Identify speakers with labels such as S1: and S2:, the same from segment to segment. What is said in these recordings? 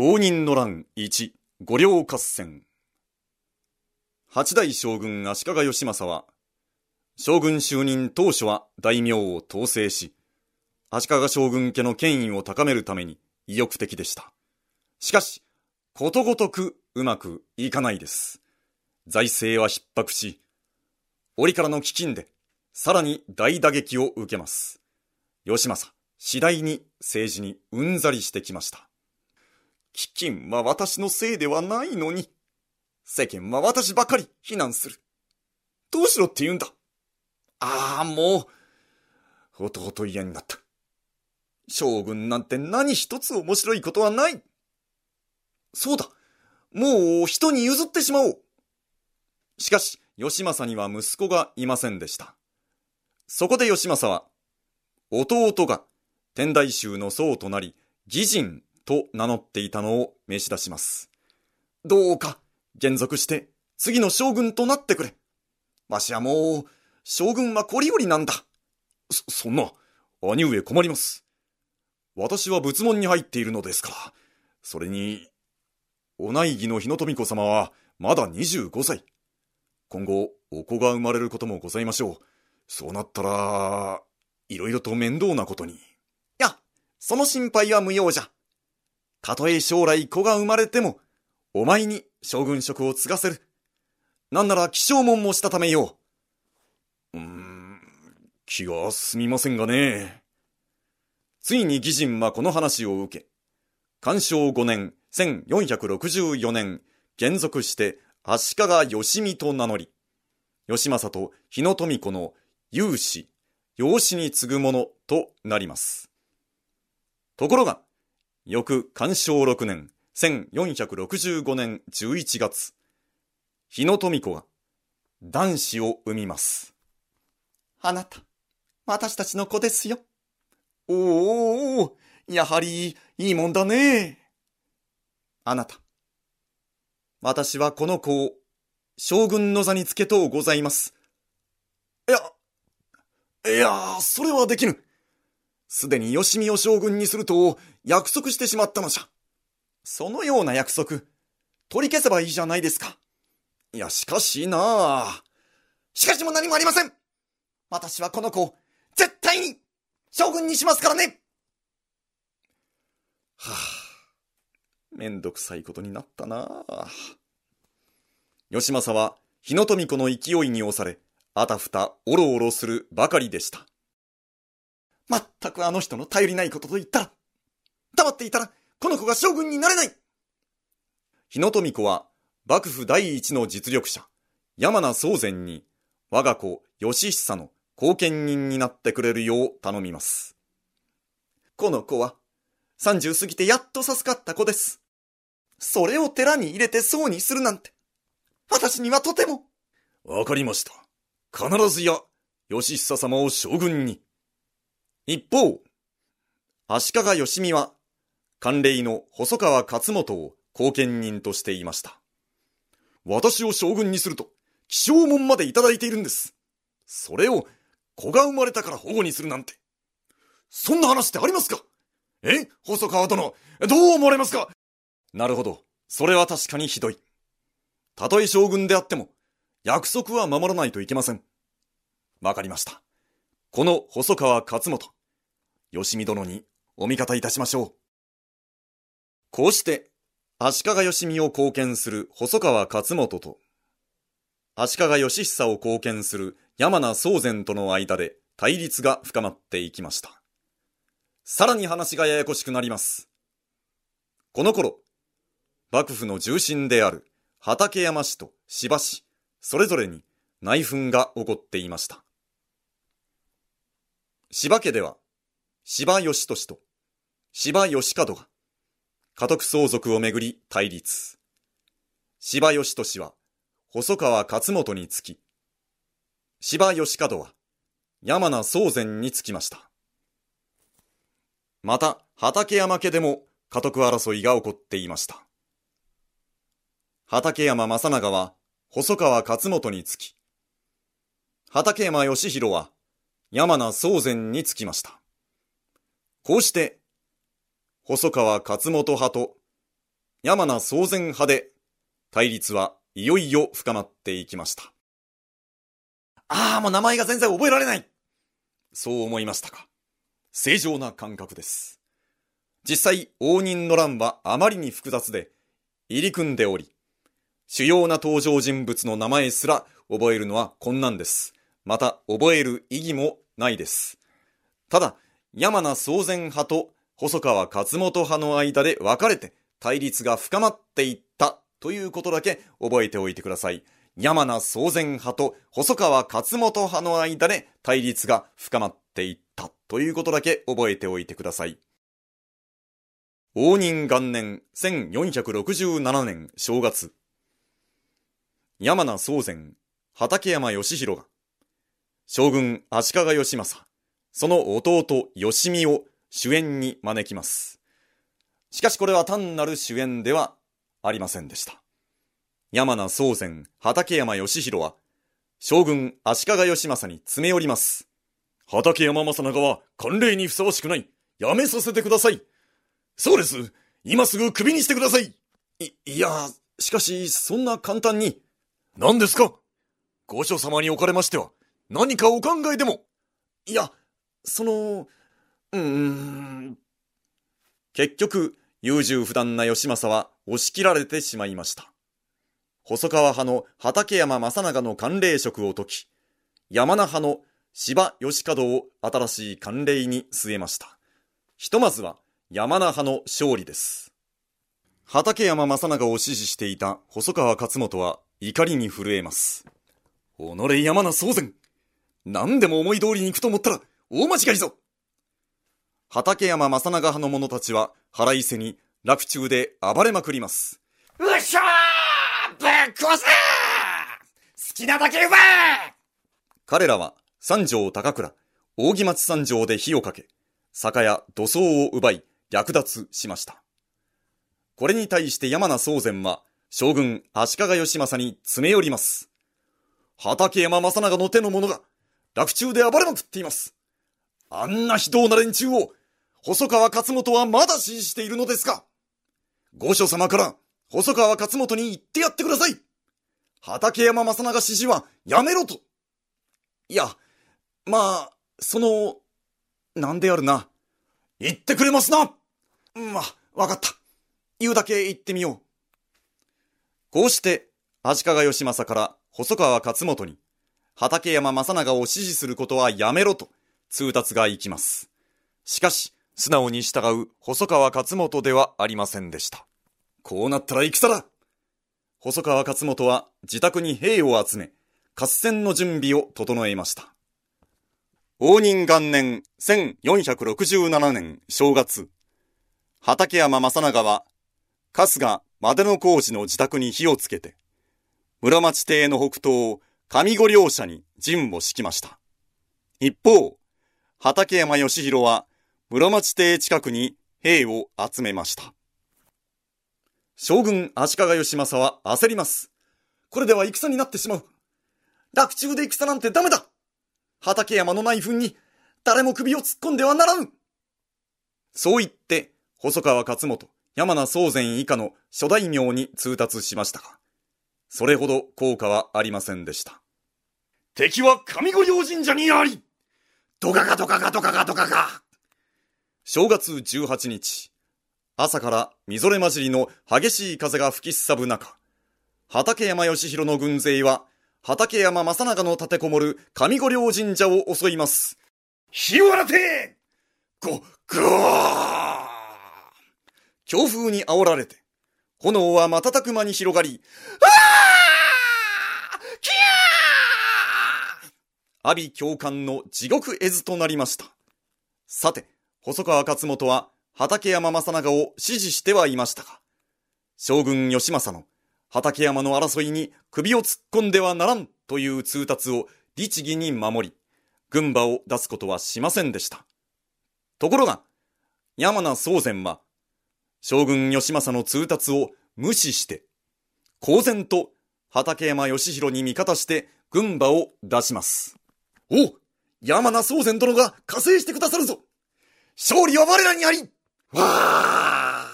S1: 応仁の乱一五稜合戦。八代将軍足利義政は将軍就任当初は大名を統制し足利将軍家の権威を高めるために意欲的でした。しかしことごとくうまくいかないです。財政は逼迫し折からの飢饉でさらに大打撃を受けます。義政次第に政治にうんざりしてきました。飢饉は私のせいではないのに、世間は私ばかり非難する。どうしろって言うんだ。ああ、もう、ほとほと嫌になった。将軍なんて何一つ面白いことはない。そうだ。もう人に譲ってしまおう。しかし、義政には息子がいませんでした。そこで義政は、弟が天台宗の僧となり、義人と名乗っていたのを召し出します。どうか、減俗して次の将軍となってくれ。わしはもう、将軍はこりごりなんだ。そ、そんな、兄上困ります。私は仏門に入っているのですから。それに、お内儀の日野富子様はまだ25歳。今後、お子が生まれることもございましょう。そうなったら、いろいろと面倒なことに。いや、その心配は無用じゃ。たとえ将来子が生まれても、お前に将軍職を継がせる。なんなら気象門もしたためよう。うーん、気が済みませんがね。ついに義人はこの話を受け、干渉5年、1464年、現属して足利義見と名乗り、義政と日野富子の有志、養子に次ぐものとなります。ところが、翌干渉6年、1465年11月、日野富子が男子を産みます。あなた、私たちの子ですよ。おお、やはりいいもんだね。あなた、私はこの子を将軍の座につけとうございます。いや、いや、それはできぬ。すでに吉見を将軍にすると約束してしまったのじゃ。そのような約束、取り消せばいいじゃないですか。いや、しかしなあ。しかしも何もありません私はこの子を絶対に将軍にしますからねはあ、めんどくさいことになったなあ。吉政は日野富子の勢いに押され、あたふたおろおろするばかりでした。まったくあの人の頼りないことと言ったら、黙っていたら、この子が将軍になれない日野富子は、幕府第一の実力者、山名宗禅に、我が子、義久の後見人になってくれるよう頼みます。この子は、30過ぎてやっと授かった子です。それを寺に入れて僧にするなんて、私にはとても。わかりました。必ずや、義久様を将軍に。一方、足利義見は、官令の細川勝元を後見人としていました。私を将軍にすると、気象門までいただいているんです。それを、子が生まれたから保護にするなんて。そんな話ってありますか？え？細川殿、どう思われますか？なるほど。それは確かにひどい。たとえ将軍であっても、約束は守らないといけません。わかりました。この細川勝元、吉見殿にお味方いたしましょう。こうして、足利義見を貢献する細川勝元と、足利義久を貢献する山名宗禅との間で対立が深まっていきました。さらに話がややこしくなります。この頃、幕府の重臣である畠山氏と芝氏、それぞれに内紛が起こっていました。芝家では、芝義俊と芝義門が家督相続をめぐり対立。芝義俊は細川勝元につき、芝義門は山名宗禅につきました。また、畠山家でも家督争いが起こっていました。畠山正長は細川勝元につき、畠山義弘は山名宗禅につきました。こうして、細川勝元派と山名宗全派で対立はいよいよ深まっていきました。ああ、もう名前が全然覚えられないそう思いましたか。正常な感覚です。実際、応仁の乱はあまりに複雑で、入り組んでおり、主要な登場人物の名前すら覚えるのは困難です。また、覚える意義もないです。ただ、山名宗全派と細川勝元派の間で分かれて対立が深まっていったということだけ覚えておいてください。山名宗全派と細川勝元派の間で対立が深まっていったということだけ覚えておいてください。応仁元年1467年正月。山名宗全、畠山義弘が、将軍足利義政、その弟義美を主演に招きます。しかしこれは単なる主演ではありませんでした。山名宗全、畠山義弘は、将軍足利義政に詰め寄ります。畠山正長は慣例にふさわしくない。やめさせてください。そうです。今すぐ首にしてください。い、いや、しかし、そんな簡単に。何ですか？御所様におかれましては、何かお考えでも。いや、その、うーん。結局、優柔不断な義政は押し切られてしまいました。細川派の畠山正長の慣例職を解き、山名派の芝義門を新しい慣例に据えました。ひとまずは山名派の勝利です。畠山正長を支持していた細川勝元は怒りに震えます。己山名宗全何でも思い通りに行くと思ったら大間違いぞ畠山正長派の者たちは腹いせに洛中で暴れまくります。
S2: うっしゃーぶっ壊せ好きなだけ奪え
S1: 彼らは三条高倉、扇町三条で火をかけ、酒や土葬を奪い略奪しました。これに対して山名宗全は将軍足利義政に詰め寄ります。畠山正長の手の者が洛中で暴れまくっています。あんな非道な連中を細川勝元はまだ支持しているのですか？御所様から細川勝元に言ってやってください畠山正長支持はやめろといや、まあ、その、なんであるな。言ってくれますなまあ、わかった。言うだけ言ってみよう。こうして、足利義政から細川勝元に、畠山正長を支持することはやめろと通達が行きます。しかし、素直に従う細川勝元ではありませんでした。こうなったら戦だ細川勝元は自宅に兵を集め、合戦の準備を整えました。応仁元年1467年正月、畠山正長は、春日での工事の自宅に火をつけて、村町邸の北東、上五両者に陣を敷きました。一方、畠山義弘は、室町邸近くに兵を集めました。将軍足利義政は焦ります。これでは戦になってしまう。楽中で戦なんてダメだ畠山の内紛に誰も首を突っ込んではならぬそう言って、細川勝元、山名宗全以下の諸大名に通達しましたが、それほど効果はありませんでした。敵は上御用神社にありドカカドカカドカカドカカ正月18日、朝からみぞれ混じりの激しい風が吹きすさぶ中、畠山義弘の軍勢は、畠山正長の立てこもる上御陵神社を襲います。火を洗てご、ごー強風に煽られて、炎は瞬く間に広がり、ああキャー阿鼻教官の地獄絵図となりました。さて、細川勝元は畠山正長を支持してはいましたが、将軍義政の畠山の争いに首を突っ込んではならんという通達を律儀に守り、軍馬を出すことはしませんでした。ところが、山名宗全は、将軍義政の通達を無視して、公然と畠山義弘に味方して軍馬を出します。お山名宗全殿が加勢してくださるぞ勝利は我らにありわあ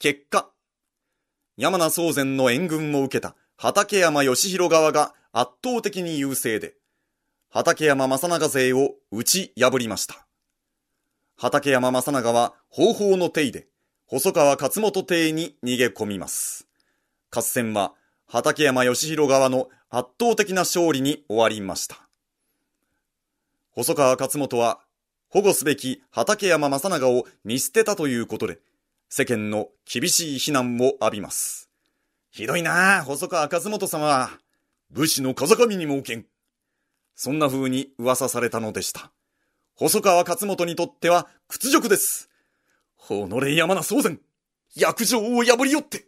S1: 結果、山名宗全の援軍を受けた畠山義弘側が圧倒的に優勢で、畠山正長勢を打ち破りました。畠山正長は方法の手で、細川勝元邸に逃げ込みます。合戦は畠山義弘側の圧倒的な勝利に終わりました。細川勝元は保護すべき畠山正長を見捨てたということで、世間の厳しい非難を浴びます。ひどいなあ、細川勝元様は。武士の風上にも置けん。そんな風に噂されたのでした。細川勝元にとっては屈辱です。己山名宗全、約定を破りよって。